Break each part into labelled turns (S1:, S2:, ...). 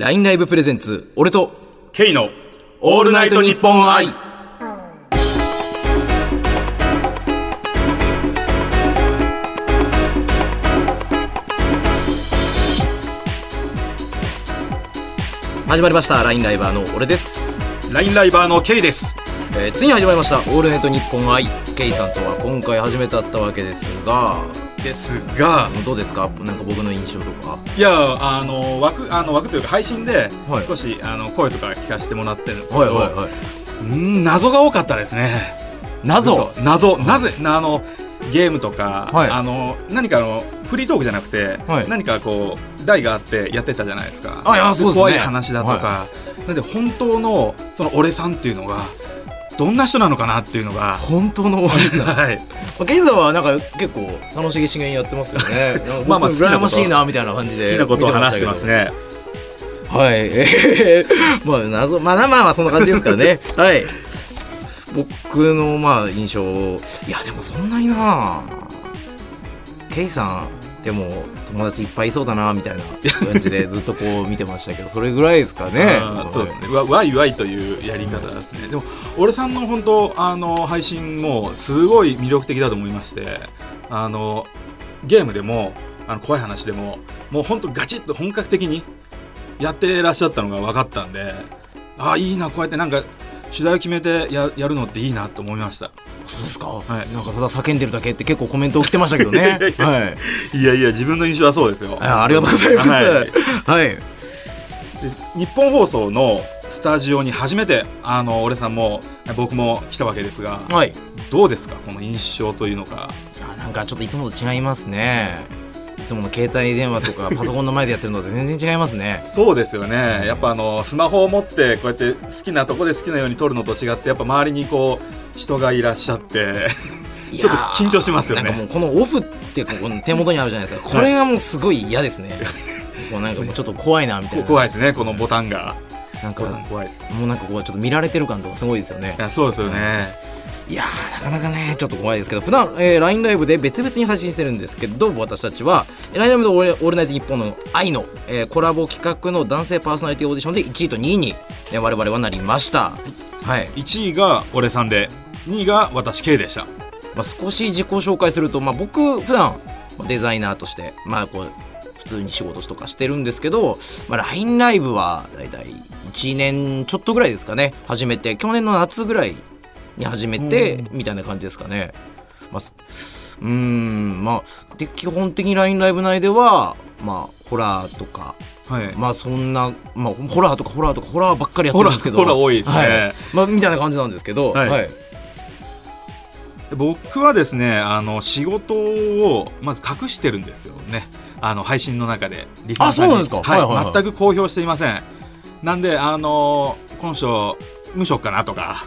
S1: LINE ライブプレゼンツ、俺と、
S2: ケイの
S1: オールナイトニッポン愛。始まりました、LINE ライバーの俺です。
S2: ラインライバーのケイです
S1: えー、ついに始まりました、オールナイトニッポン愛。ケイさんとは今回初めて会ったわけですが、
S2: ですが
S1: どうですか？なんか僕の印象とか。
S2: いやあの枠あの枠というか配信で
S1: はい。
S2: 少し、あの声とか聞かせてもらってるんですけど、
S1: はいはい
S2: 謎が多かったですね。
S1: 謎？
S2: 謎。なぜなあのゲームとか、
S1: はい。
S2: あの何かあのフリートークじゃなくて、
S1: はい。
S2: 何かこう台があってやってたじゃないですか。
S1: あいやそうですね。
S2: 怖い話だとか、なんで本当のその俺さんっていうのがどんな人なのかなっていうのが
S1: 本当の俺さん。
S2: はい
S1: まあ、ケイさんはなんか結構楽しげしげにやってますよね。
S2: まあまあ
S1: 僕羨ましいなみたいな感じで
S2: 好きなことを話してます
S1: ね。
S2: ね
S1: はい。えー、まあ謎まあまあまあそんな感じですからね。はい。僕のまあ印象いやでもそんなになケイさんでも友達いっぱいいそうだなみたいな感じでずっとこう見てましたけどそれぐらいですかね。
S2: そうですね。わわいわいというやり方ですね。でも俺さんの本当あの配信もすごい魅力的だと思いましてあのゲームでもあの怖い話でももう本当ガチッと本格的にやってらっしゃったのが分かったんでああいいなこうやってなんか主題を決めてややるのっていいなと思いました
S1: そうですか？
S2: い
S1: なんかただ叫んでるだけって結構コメント来てましたけどね。はい。
S2: いやいや自分の印象はそうですよ
S1: あありがとうございます。
S2: はい
S1: はい。
S2: で日本放送のスタジオに初めてあの俺さんも僕も来たわけですが
S1: はい。
S2: どうですか？この印象というのか
S1: あなんかちょっといつもと違いますねいつもの携帯電話とかパソコンの前でやってるのと全然違いますね
S2: そうですよねやっぱあのスマホを持ってこうやって好きなとこで好きなように撮るのと違ってやっぱ周りにこう人がいらっしゃってちょっと緊張しますよね。
S1: もうこのオフってここの手元にあるじゃないですか。これがもうすごい嫌ですね。こうなんかもうちょっと怖いなみたいな。
S2: 怖いですねこのボタンが。
S1: なんか
S2: 怖いです。
S1: もうなんかこうちょっと見られてる感とかすごいですよね。
S2: いやそうですよね。
S1: いやーなかなかねちょっと怖いですけど普段、えー、LINE ライブで別々に配信してるんですけど私たちはえー LINE ライブのオール「オールナイトニッポン」の愛の、えーコラボ企画の男性パーソナリティオーディションで1位と2位に、ね、我々はなりました。はい。
S2: 1位が俺さんで2位が私 K でした。
S1: まあ、少し自己紹介すると、まあ、僕普段まあデザイナーとして、まあ、こう普通に仕事とかしてるんですけど、まあ、LINE ライブはだいたい1年ちょっとぐらいですかね。始めて去年の夏ぐらいに始めてみたいな感じですかね。まあ、すうーんまあで基本的に LINE ライブ内では、まあ、ホラーとか
S2: はい。
S1: まあそんな、まあ、ホラーとかホラーとかホラーばっかりやってるんですけど。
S2: ホラー多いですね。
S1: はい。まあ、みたいな感じなんですけど、
S2: はい。
S1: はい。
S2: で僕はですねあの仕事をまず隠してるんですよね。あの配信の中で。リスナーさんに。
S1: あそうなんですか？
S2: はい。
S1: はいはいはい。
S2: 全く公表していません。なんであの今章無職かなとか、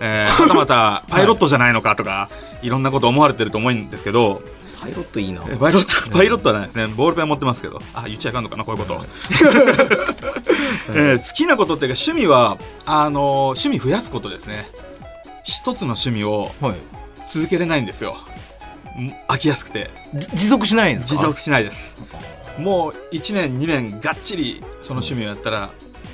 S2: えー、はたまた パイロットじゃないのかとか、い、ろんなこと思われてると思うんですけど
S1: パイロットいいな。
S2: えパイロット パイロットはないですね。ボールペン持ってますけど。あ言っちゃいかんのかなこういうこと、えー好きなことっていうか趣味はあの趣味増やすことですね。一つの趣味を
S1: はい
S2: 続けれないんですよ。ん飽きやすくて。
S1: じ持続しないんですか？
S2: 持続しないです。もう1年2年がっちりその趣味をやったら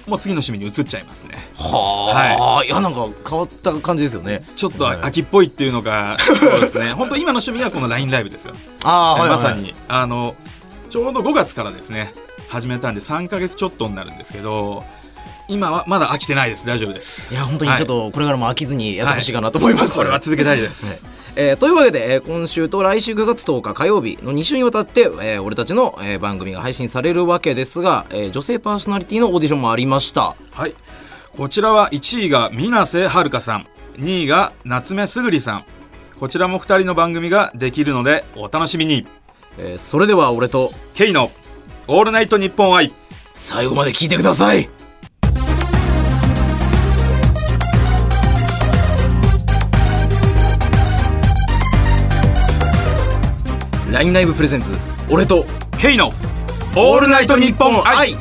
S2: もう次の趣味に移っちゃいますね。
S1: はあ、い、やなんか変わった感じですよね。
S2: ちょっと
S1: はい
S2: 秋っぽいっていうのがそうですね。本当今の趣味はこの LINE ライブですよ、
S1: ああ、はいはい
S2: まさに。あのちょうど5月からですね始めたんで3ヶ月ちょっとになるんですけど今はまだ飽きてないです。大丈夫です。
S1: いや本当にちょっとこれからも飽きずにやってほしいかなと思います、
S2: これは続けたいです、
S1: えーというわけで、えー今週と来週9月10日火曜日の2週にわたって、えー俺たちの、えー番組が配信されるわけですが、えー女性パーソナリティのオーディションもありました。
S2: はい。こちらは1位が水瀬はるかさん、2位が夏目すぐりさん。こちらも2人の番組ができるのでお楽しみに。
S1: えーそれでは俺と
S2: ケイのオールナイトニッポン愛。
S1: 最後まで聞いてくださいラインライブプレゼンツ俺と
S2: ケイのオールナイトニッポン愛。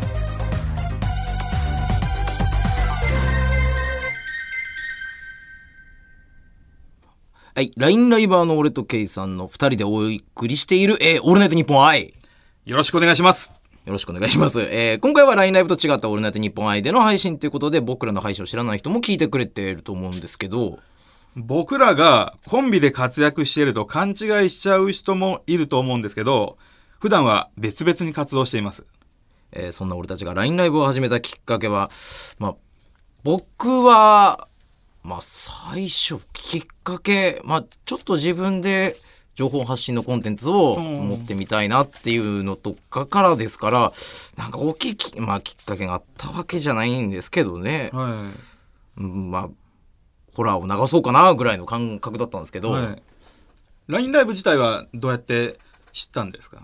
S1: はい、ラインライバーの俺とケイさんの二人でお送りしている、えー、オールナイトニッポン愛。
S2: よろしくお願いします。
S1: よろしくお願いします。えー今回は LINE ライブと違ったオールナイトニッポン愛での配信ということで、僕らの配信を知らない人も聞いてくれていると思うんですけど、
S2: 僕らがコンビで活躍していると勘違いしちゃう人もいると思うんですけど、普段は別々に活動しています。
S1: えーそんな俺たちが LINE ライブを始めたきっかけは、まあ、僕は、まあ、最初、きっかけ、まあ、ちょっと自分で情報発信のコンテンツを
S2: うん
S1: 持ってみたいなっていうのとかからですから、なんか大きいき、まあ、きっかけがあったわけじゃないんですけどね。
S2: は
S1: うんまあ、ホラーを流そうかなぐらいの感覚だったんですけ
S2: い。
S1: ど、
S2: はい。LINE ライブ自体はどうやって知ったんですか？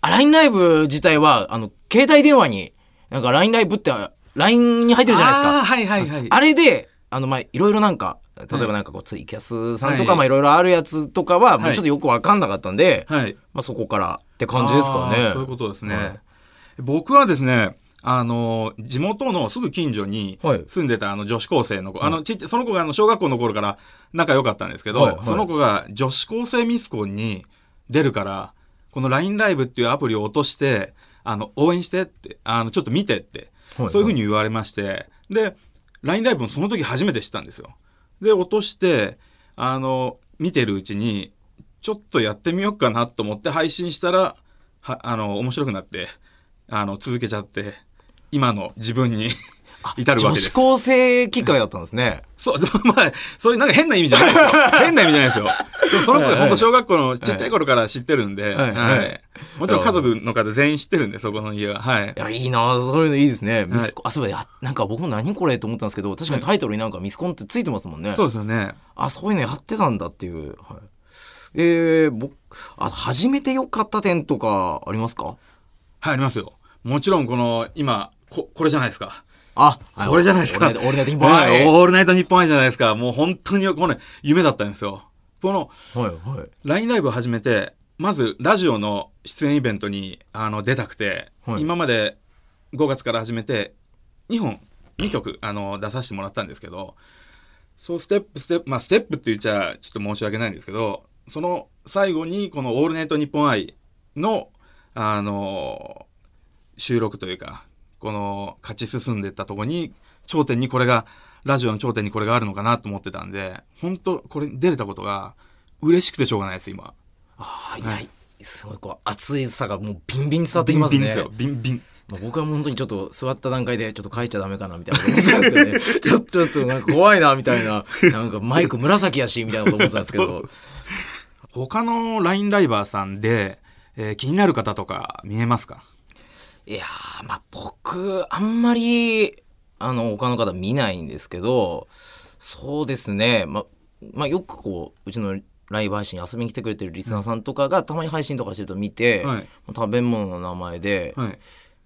S1: あ LINE ライブ自体は、あの、携帯電話に、なんか LINE ライブって LINE に入ってるじゃないですか。
S2: あーはいはいはい。
S1: あれで、あの、まあ、いろいろなんか、例えばなんかこう、ツイキャスさんとか、
S2: はい
S1: まあ、いろいろあるやつとかは、もう
S2: はい
S1: ちょっとよくわかんなかったんで、
S2: はい。
S1: まあ、そこからって感じですかね。
S2: そういうことですね。
S1: はい
S2: 僕はですね、あの、地元のすぐ近所に
S1: はい。
S2: 住んでたあの女子高生の子、あの、ちっちゃその子があの小学校の頃から仲良かったんですけど、
S1: はいはい。
S2: その子が女子高生ミスコンに出るから、この LINE ライブっていうアプリを落として、あの、応援してって、あの、ちょっと見てって、
S1: はい
S2: そういうふうに言われまして、で、LINE ライブもその時初めて知ったんですよ。で、落として、あの、見てるうちに、ちょっとやってみようかなと思って配信したら、は、あの、面白くなって、あの、続けちゃって、今の自分に至るわ
S1: 女
S2: けです。
S1: 子高生きっかけだったんですね。
S2: そう、まあ、そういうなんか変な意味じゃないですよ。変な意味じゃないですよ。でもその子本当小学校のちっちゃい頃から知ってるんで、
S1: はい
S2: はい
S1: はい
S2: もちろん家族の方全員知ってるんで、そこの家は。はい
S1: い。や、いいなそういうのいいですね。ミスコン、あ、そうだ、やなんか僕も何これと思ったんですけど、確かにタイトルになんかミスコンってついてますもんね。
S2: そうですよね。
S1: あ、そういうのやってたんだっていう。はい、えー、僕、あ、始めてよかった点とかありますか？
S2: はい、ありますよ。もちろんこの、今、こ、これじゃないですか。
S1: あ、
S2: これじゃないですか。
S1: オールナイトニッポン
S2: はい
S1: はい
S2: オールナイトニッポン愛じゃないですか。もう本当に、このね、夢だったんですよ。この、
S1: はい、はい。
S2: LINE ライブを始めて、まずラジオの出演イベントにあの出たくて、
S1: はい
S2: 今まで5月から始めて2本2曲あの出させてもらったんですけどそうステップステップまあステップって言っちゃちょっと申し訳ないんですけどその最後にこの「オールナイトニッポン愛の」あの収録というかこの勝ち進んでったとこに頂点にこれがラジオの頂点にこれがあるのかなと思ってたんで本当これに出れたことが嬉しくてしょうがないです今。
S1: ああ、いや、すごいこう、熱いさがもうビンビンに伝わってきますね。
S2: ビンビンですよ。ビンビン。
S1: まあ僕は本当にちょっと座った段階でちょっと書いちゃダメかなみたいな思ってたんですけどね。ちょっと、ちょっとなんか怖いなみたいな。なんかマイク紫やしみたいなこと思ってたんですけど。
S2: 他の LINE ライバーさんで、えー気になる方とか見えますか？
S1: いやー、まあ僕、あんまり、あの、他の方見ないんですけど、そうですね。まあ、まあよくこう、うちのライブ配信遊びに来てくれてるリスナーさんとかがたまに配信とかしてると見て、
S2: はい
S1: 食べ物の名前で、
S2: はい。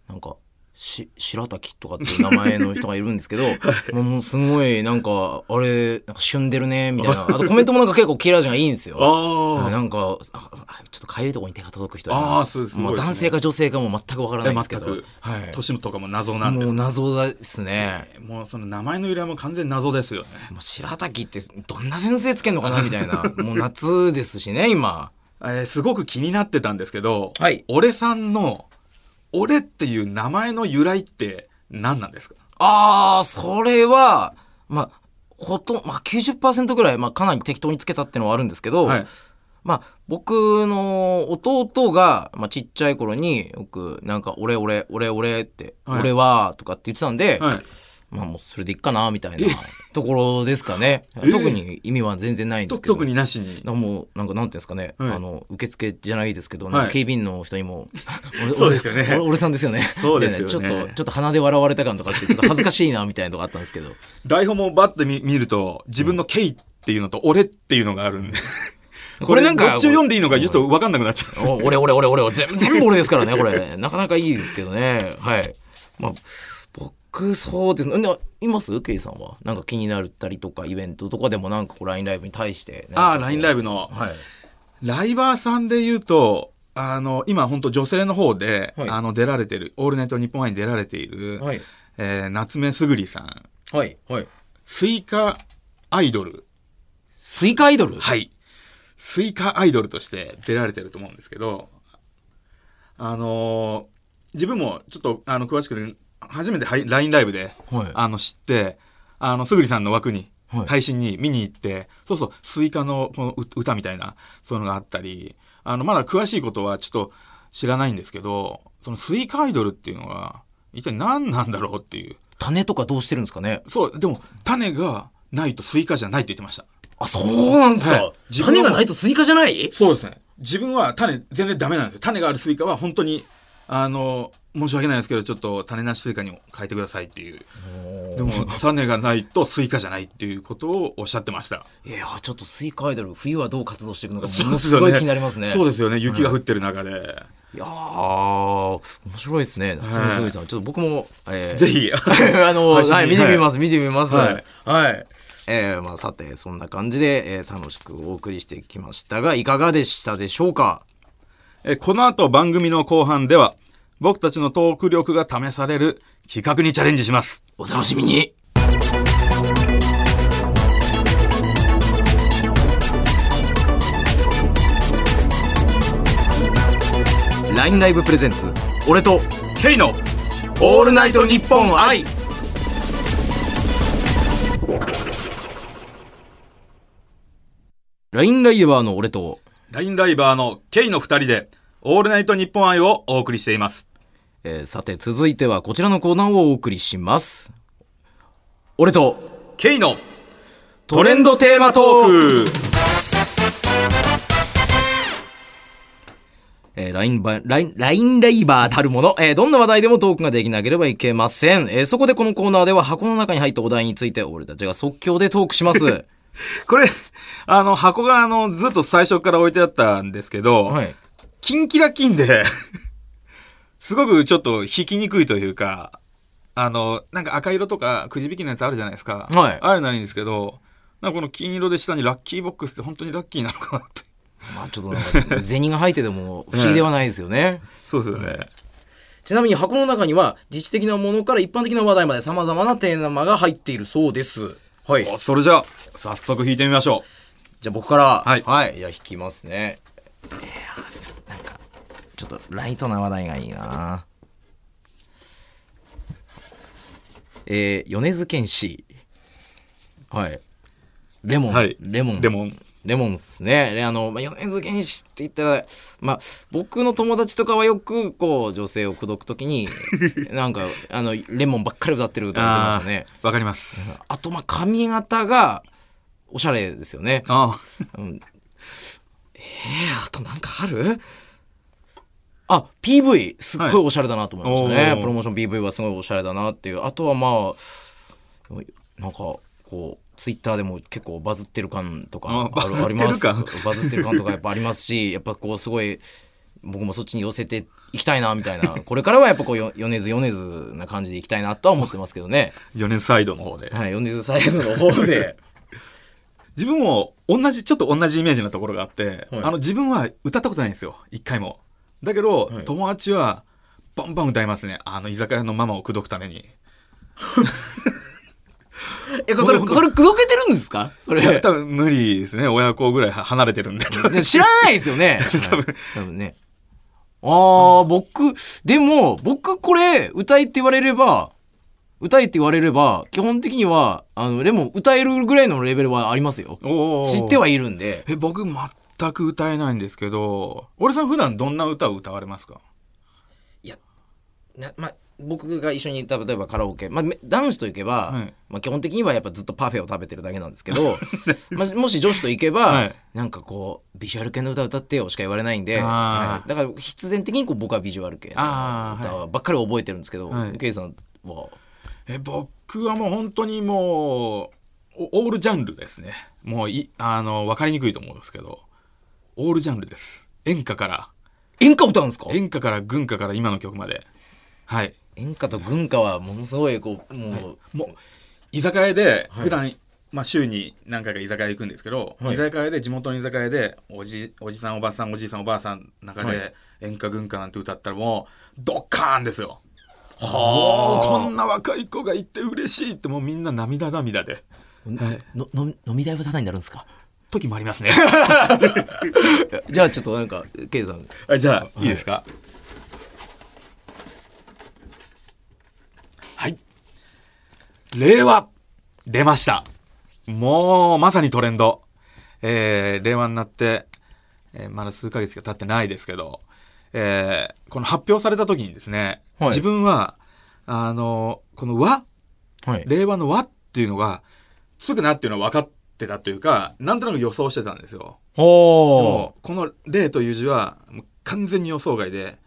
S1: なんか、し、白滝とかっていう名前の人がいるんですけど、も うもうすごい、なんか、あれ、なんか旬でるね、みたいな。あとコメントもなんか結構キラージがいいんですよ。
S2: あ
S1: なんか、ああちょっとかゆいところに手が届く人
S2: あーそうすごい
S1: まあ
S2: ですね
S1: 男性か女性かも全くわからないんですけど。はい。
S2: 年とかも謎なんです
S1: もう謎ですね。
S2: もうその名前の由来も完全に謎ですよね。
S1: もう白滝ってどんな先生つけんのかなみたいな。もう夏ですしね、今。
S2: えーすごく気になってたんですけど、
S1: はい
S2: 俺さんの、俺っていう名前の由来って何なんですか？
S1: ああ、それは、まあ、ほとんまあ90%ぐらい、まあかなり適当につけたっていうのはあるんですけど、
S2: はい。
S1: まあ僕の弟が、まあちっちゃい頃によくなんか俺俺俺俺って、
S2: はい
S1: 俺はとかって言ってたんで、
S2: はい。
S1: まあもうそれでいっかなみたいなところですかね。
S2: え。
S1: 特に意味は全然ないんで
S2: と
S1: すけど。
S2: 特になしに。
S1: もうなんかなんていうんですかね、
S2: はい。
S1: あの受付じゃないですけど、警備員の人にも 俺
S2: そうですよね。
S1: 俺俺さんですよね。
S2: そうですよね。
S1: ちょっとちょっと鼻で笑われた感とかってちょっと恥ずかしいなみたいなとこあったんですけど。
S2: 台本もバッて見見ると、自分のケイっていうのと俺っていうのがあるんで。
S1: これなんか
S2: どっちを読んでいいのかちょっと分かんなくなっちゃう。
S1: お俺俺俺俺全部全部俺ですからねこれ。なかなかいいですけどね。はい。まあ僕そうですねないますケイさんはなんか気になったりとかイベントとかでもなんかこう LINE ライブに対して
S2: ああ、LINE ライ
S1: ブ
S2: ブの。
S1: はい。
S2: ライバーさんで言うと、あの、今本当女性の方で、
S1: はい。
S2: あの、出られてる、オールナイトニッポン愛に出られている、
S1: はい。
S2: えー夏目すぐりさん、
S1: はいはい。
S2: スイカアイドル。
S1: スイカアイドル？
S2: はい。スイカアイドルとして出られてると思うんですけど、あのー自分もちょっとあの詳しくて初めてはい LINE ライブで、
S1: はい。
S2: あの知ってあのすぐりさんの枠に、
S1: はい。
S2: 配信に見に行ってそうそうスイカのこの歌みたいなそういうのがあったりあのまだ詳しいことはちょっと知らないんですけどそのスイカアイドルっていうのが一体何なんだろうっていう。
S1: 種とかどうしてるんですかね？
S2: そうでも種がないとスイカじゃないって言ってました。
S1: あ、そうなんですか、
S2: はい。
S1: 種がないとスイカじゃない？
S2: そうですね。自分は種全然ダメなんですよ。種があるスイカは本当に、あの、申し訳ないですけど、ちょっと種なしスイカに変えてくださいっていう。でも、種がないとスイカじゃないっていうことをおっしゃってました。
S1: いやちょっとスイカアイドル冬はどう活動していくのかものすごい気になりますね
S2: そうですよね。雪が降ってる中で。
S1: いやー面白いですね夏目すぐりさんちょっと僕も、えー
S2: ぜひ。
S1: あの、はい、見てみます、見てみます。は
S2: はいい。
S1: えーまあ、さて、そんな感じで、えー楽しくお送りしてきましたが、いかがでしたでしょうか？
S2: えこの後番組の後半では、僕たちのトーク力が試される企画にチャレンジします。
S1: お楽しみに LINE ライブプレゼンツ俺と
S2: ケイの「
S1: オールナイトニッポン愛」LINE ライバーの俺と
S2: ラインライバーのケイの二人で、オールナイトニッポン愛をお送りしています。
S1: えーさて続いてはこちらのコーナーをお送りします俺と
S2: ケイの
S1: トレンドテーマトーク
S2: ク
S1: えー、ラインバライン、ラインライバーたるもの、えーどんな話題でもトークができなければいけません。えーそこでこのコーナーでは箱の中に入ったお題について俺たちが即興でトークします。
S2: これ、あの、箱があの、ずっと最初から置いてあったんですけど、
S1: はい。
S2: キンキラキンで、すごくちょっと引きにくいというか、あの、なんか赤色とかくじ引きのやつあるじゃないですか。
S1: はい
S2: あるならいいんですけど、なんかこの金色で下にラッキーボックスって本当にラッキーなのかなって。
S1: まあちょっとなんか、銭が入ってても不思議ではないですよね。
S2: そうですよね。
S1: ちなみに箱の中には自治的なものから一般的な話題まで様々なテーマが入っているそうです。はい。
S2: おそれじゃあ、早速弾いてみましょ
S1: じゃあ僕から、
S2: はい
S1: はい。じゃあ弾きますね。いやーちょっとライトな話題がいいなえー、米津玄師。はい。レモン。
S2: はい
S1: レモン。
S2: う。レモン。
S1: レモンっすね。であの、まあ、米津玄師って言ったら、まあ、僕の友達とかはよく、こう、女性を口説くときに、なんか、あの、レモンばっかり歌ってるとか言ってましたね。
S2: わかります。
S1: あと、まあ、髪型が、おしゃれですよね。
S2: あ
S1: うん、えー、あとなんかある？あ、PV、すっごいおしゃれだなと思いましたね。
S2: はい
S1: プロモーション PV はすごいおしゃれだなっていう。あとはまあ、なんか、こう、ツイッターでも結構バズってる感とか
S2: あ
S1: あります。
S2: 感
S1: バズってる感とかやっぱありますし、やっぱこうすごい、僕もそっちに寄せていきたいなみたいな。これからはやっぱこうよ、米津米津な感じでいきたいなとは思ってますけどね。
S2: 4年サイドの方で。
S1: はい、米津サイドの方で。
S2: 自分も同じ、ちょっと同じイメージなところがあって、
S1: はい
S2: あの自分は歌ったことないんですよ。一回も。だけど、
S1: はい
S2: 友達はバンバン歌いますね。あの居酒屋のママを口説くために。
S1: え、それ、
S2: 僕
S1: それ、口説けてるんですか？それ。
S2: いや、多分無理ですね。親子ぐらいは離れてるんで。
S1: で 知らないですよね。多分。多分ね。ああ、僕、でも、僕これ、歌いって言われれば、歌いって言われれば、基本的には、あの、でも歌えるぐらいのレベルはありますよ。
S2: おー
S1: 知ってはいるんで。
S2: え、僕全く歌えないんですけど、俺さん普段どんな歌を歌われますか？
S1: いや、な、ま、僕が一緒に、例えばカラオケ、ま男子と行けば、
S2: はい。
S1: まあ、基本的にはやっぱずっとパフェを食べてるだけなんですけど、まあ、もし女子と行けば、
S2: はい。
S1: なんかこう、ビジュアル系の歌歌ってよしか言われないんで、はい。だから必然的にこう僕はビジュアル系の歌ばっかり覚えてるんですけど、
S2: はい。
S1: ケイさんは、
S2: え、僕はもう本当にもう、おオールジャンルですね。もうい、あの、わかりにくいと思うんですけど、オールジャンルです。演歌から、
S1: 演歌歌うんですか？
S2: 演歌から軍歌から今の曲まで。はい。
S1: 演歌と軍歌はものすごいこう、もう、
S2: もう、居酒屋で、
S1: はい
S2: 普段、まあ週に何回か居酒屋行くんですけど、
S1: はい
S2: 居酒屋で、地元の居酒屋で、おじ、おじさんおばさん、おじいさんおばあさんの中で、
S1: はい
S2: 演歌軍歌なんて歌ったらもう、ドッカーンですよ。
S1: は
S2: こんな若い子がいて嬉しいってもうみんな涙涙で。はい
S1: のの飲み代はタダになるんですか？
S2: 時もありますね。
S1: じゃあちょっとなんかケイさん。
S2: あじゃあい。いですか、はい、はい、令和出ました。もうまさにトレンド。えー、令和になって、えー、まだ数ヶ月が経ってないですけど、えー、この発表された時にですね、
S1: はい、
S2: 自分はあのこの和、
S1: はい、
S2: 令和の和っていうのがつくなっていうのは分かってたというか、なんとなく予想してたんですよ。で
S1: ほ
S2: もこの「令」という字は完全に予想外で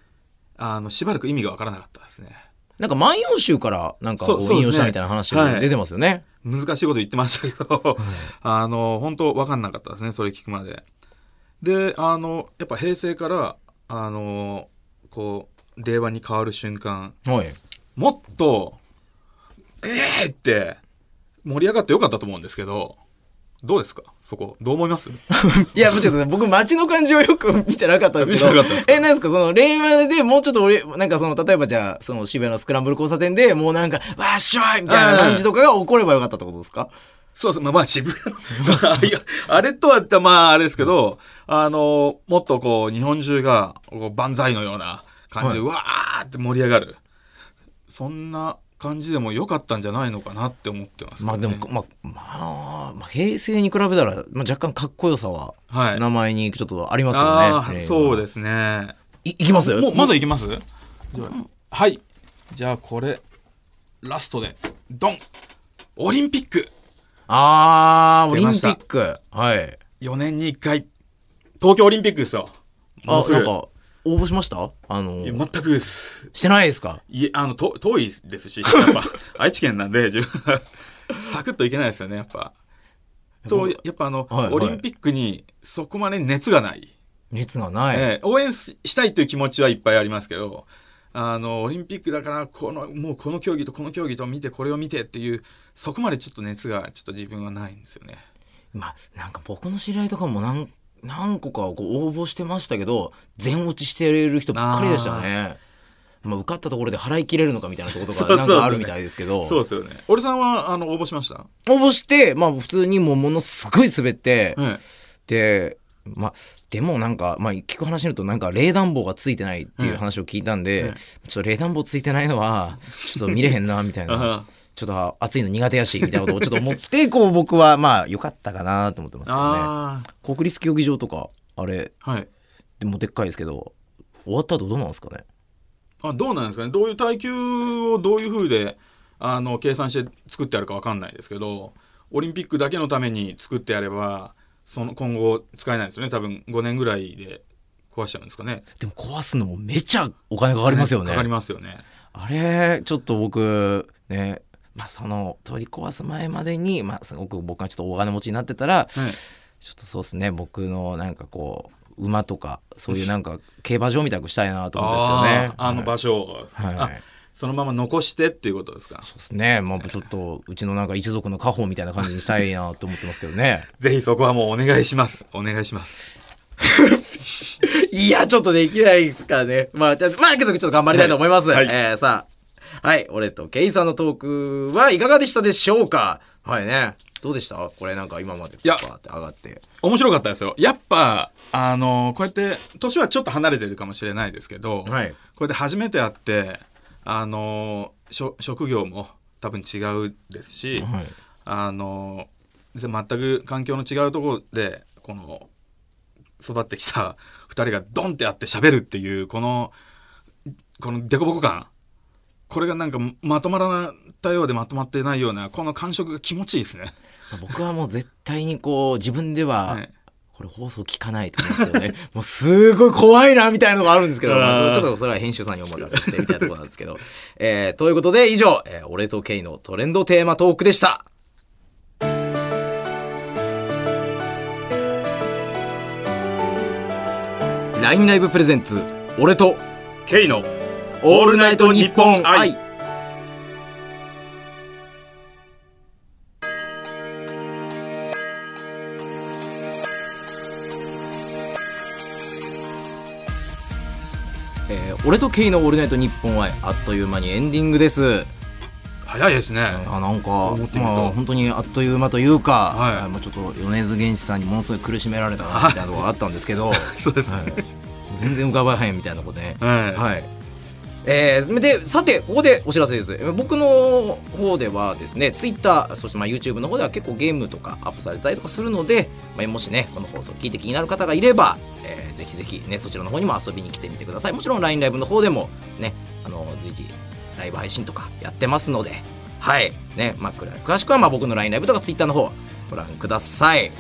S2: あのしばらく意味が分からなかったですね
S1: う。なんか万葉集からなんか引用したみたいな話が出てますよね。
S2: 難しいこと言ってましたけど、あの本当分かんなかったですねそれ聞くまでであのやっぱ平成からあのこう令和に変わる瞬間
S1: はい。
S2: もっと「ええー!」って盛り上がってよかったと思うんですけどどうですか？そこどう思います？
S1: いや、もうちょっと僕街の感じをよく見てなかったんですけど。え、なんですか？その、令和でもうちょっと俺、なんかその、例えばじゃあ、その渋谷のスクランブル交差点でもうなんか、わっしょい！みたいな感じとかが起こればよかったってことですか？
S2: そうです。まあ、まあ、渋谷の、まあれとはまあ、あれですけど、あの、もっとこう、日本中が、万歳のような感じで、
S1: は
S2: わーって盛り上がる。そんな感じでも良かったんじゃないのかなって思ってますね、
S1: まあでも、まあ、まあ、まあ、平成に比べたら、まあ、若干かっこよさは、
S2: はい。
S1: 名前にちょっとありますよ
S2: ああ、
S1: ね。
S2: そう
S1: す。
S2: ですね。
S1: いいきます？
S2: もう、まだいきます？じゃあはい。じゃあ、これ、ラストで、ドンオリンピック
S1: あー、オリンピック。はい。
S2: 4年に1回。東京オリンピックですよ。も
S1: あなんか、応募しました？あの
S2: いや、全くです。
S1: してないですか？
S2: いえ、あの、と遠いですし、やっぱ、愛知県なんで、自分はサクッといけないですよね、やっぱ。と、やっぱあの、
S1: はいはい
S2: オリンピックにそこまで熱がない。
S1: 熱がない。
S2: ええ応援ししたいという気持ちはいっぱいありますけど、あの、オリンピックだから、この、もうこの競技とこの競技と見て、これを見てっていう、そこまでちょっと熱が、ちょっと自分はないんですよね。
S1: まあ、なんか僕の知り合いとかも何何個かこう応募してましたけど全落ちしてる人ばっかりでしたね。まあ、受かったところで払い切れるのかみたいなところとか
S2: そうそうそう。
S1: なんかあるみたいですけど。
S2: そうですよね。俺さんは、あの、応募しました？
S1: 応募して、まあ、普通にもうものすごい滑って、
S2: はい。
S1: で、まあ、でもなんか、まあ、聞く話によるとなんか冷暖房がついてないっていう話を聞いたんで、
S2: うん
S1: ちょっと冷暖房ついてないのはちょっと見れへんなみたいな。
S2: あ
S1: ちょっと暑いの苦手やしみたいなことをちょっと思ってこう僕はまあ良かったかなと思ってますけどね。
S2: あ
S1: 国立競技場とかあれ
S2: ー、はい。
S1: でもでっかいですけど終わった後どうなんですかね？
S2: あどうなんですかね？どういう耐久をどういうふうであの計算して作ってあるかわかんないですけどオリンピックだけのために作ってやればその今後使えないですよね。多分5年ぐらいで壊しちゃうんですかね。
S1: でも壊すのもめちゃお金かかりますよね
S2: かかりますよね。
S1: あれちょっと僕ねまあその取り壊す前までにまあすごく僕がちょっと大金持ちになってたら
S2: はい。
S1: ちょっとそうですね。僕のなんかこう馬とかそういうなんか競馬場みたくしたいなと思って
S2: あ
S1: ですけどね。
S2: ーあの場所を、
S1: はい。
S2: あそのまま残してっていうことですか？
S1: そうですね。まあちょっとうちのなんか一族の家宝みたいな感じにしたいなと思ってますけどね。
S2: ぜひそこはもうお願いします。お願いします。
S1: いや、ちょっとできないですからね。まあまあ、けどちょっと頑張りたいと思います。
S2: はいはい。
S1: えー、さあ。はい、俺とケイさんのトークはいかがでしたでしょうか？はいね。どうでした？これなんか今まで
S2: や
S1: バーって上がって。
S2: 面白かったですよやっぱあのこうやって年はちょっと離れてるかもしれないですけど、
S1: はい。
S2: こうやって初めて会ってあのしょ職業も多分違うですし、
S1: はい。
S2: あの全く環境の違うところでこの育ってきた2人がドンってあって喋るっていうこのこの凸凹感これがなんかまとまらなったようでまとまってないようなこの感触が気持ちいいですね。
S1: 僕はもう絶対にこう、自分では、
S2: はい
S1: これ放送聞かないと思うんですけどね。もうすごい怖いなみたいなのがあるんですけど、
S2: うん
S1: まあ、それちょっとそれは編集さんにお任せしてみたいなところなんですけど。えー、ということで以上、えー俺とケイのトレンドテーマトークでした。LINE ライブプレゼンツ、俺と
S2: K の
S1: オールナイトニッポン愛。えー俺とケイのオールナイトニッポン愛あっという間にエンディングです。
S2: 早いですね。
S1: あなんかまあ本当にあっという間というか、
S2: はい
S1: あまあちょっと米津玄師さんにものすごい苦しめられたなみたいなところがあったんですけど、
S2: そうですね。
S1: はい全然浮かばへんみたいなことね。
S2: はい。
S1: はい。えー、でさてここでお知らせです。僕の方ではですねツイッターそしてまあ YouTube の方では結構ゲームとかアップされたりとかするので、まあ、もしねこの放送聞いて気になる方がいれば、えー、ぜひぜひねそちらの方にも遊びに来てみてください。もちろん LINE ライブの方でもねあの随時ライブ配信とかやってますのではい。ねまあ詳しくはまあ僕の LINE ライブとか Twitter の方ご覧ください。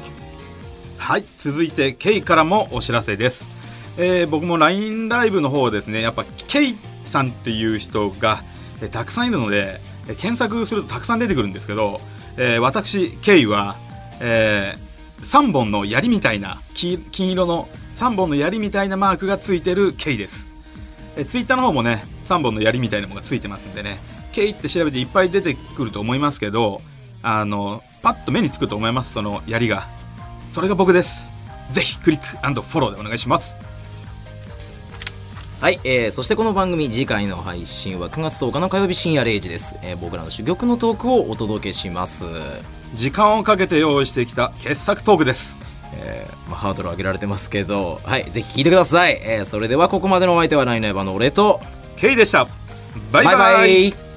S2: はい。続いて K からもお知らせです。えー、僕も LINE ライブの方ですねやっぱ K さんっていう人が、えたくさんいるので、え検索するとたくさん出てくるんですけど、えー、私 K は、えー、3本の槍みたいな金色の3本の槍みたいなマークがついてる K です、えー、ツイッターの方もね3本の槍みたいなものがついてますんでね K って調べていっぱい出てくると思いますけどあのパッと目につくと思いますその槍が。それが僕です。ぜひクリックフォローでお願いします。
S1: はい、えー、そしてこの番組次回の配信は9月10日の火曜日深夜0時です、えー、僕らの珠玉のトークをお届けします。
S2: 時間をかけて用意してきた傑作トークです。
S1: えー、まあ、ハードル上げられてますけど。はいぜひ聞いてください、えー、それではここまでのお相手はライナイバーの俺と
S2: ケイでした。
S1: バイバイ。バイバ